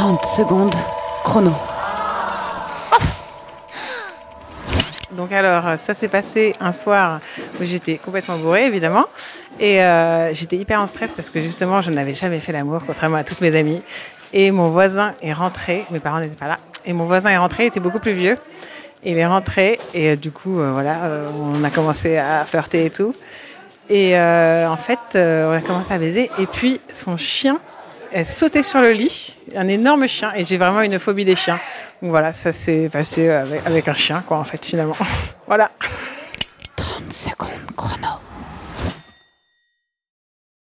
30 secondes chrono. Donc alors, ça s'est passé un soir où j'étais complètement bourrée, évidemment. Et euh, j'étais hyper en stress parce que justement, je n'avais jamais fait l'amour, contrairement à toutes mes amies. Et mon voisin est rentré, mes parents n'étaient pas là, et mon voisin est rentré, il était beaucoup plus vieux. Il est rentré et euh, du coup, euh, voilà, euh, on a commencé à flirter et tout. Et euh, en fait, euh, on a commencé à baiser. Et puis, son chien est sauté sur le lit, un énorme chien. Et j'ai vraiment une phobie des chiens. Donc voilà, ça s'est passé avec, avec un chien, quoi, en fait, finalement. voilà. 30 secondes.